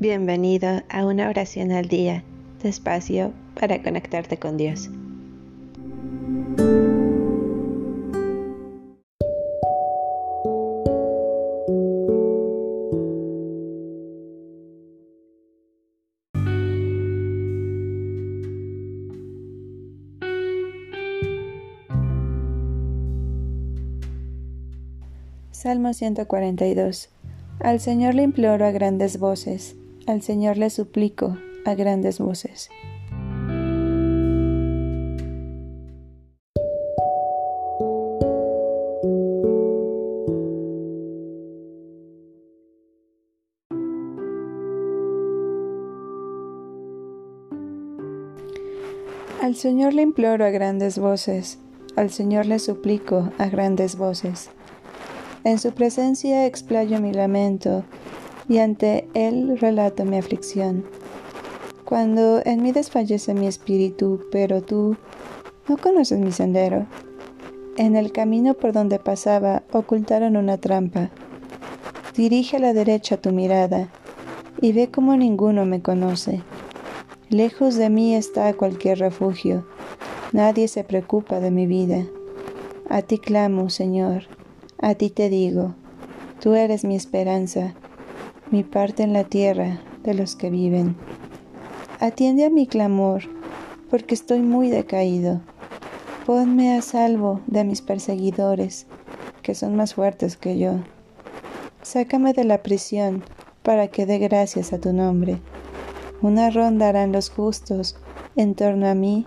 Bienvenido a una oración al día, despacio para conectarte con Dios. Salmo 142 Al Señor le imploro a grandes voces al Señor le suplico a grandes voces. Al Señor le imploro a grandes voces, al Señor le suplico a grandes voces. En su presencia explayo mi lamento, y ante Él relato mi aflicción. Cuando en mí desfallece mi espíritu, pero tú no conoces mi sendero. En el camino por donde pasaba ocultaron una trampa. Dirige a la derecha tu mirada y ve como ninguno me conoce. Lejos de mí está cualquier refugio. Nadie se preocupa de mi vida. A ti clamo, Señor. A ti te digo. Tú eres mi esperanza mi parte en la tierra de los que viven. Atiende a mi clamor, porque estoy muy decaído. Ponme a salvo de mis perseguidores, que son más fuertes que yo. Sácame de la prisión, para que dé gracias a tu nombre. Una ronda harán los justos en torno a mí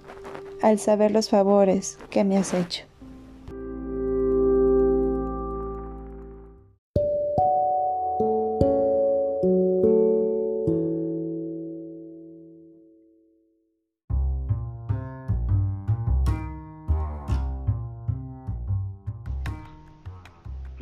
al saber los favores que me has hecho.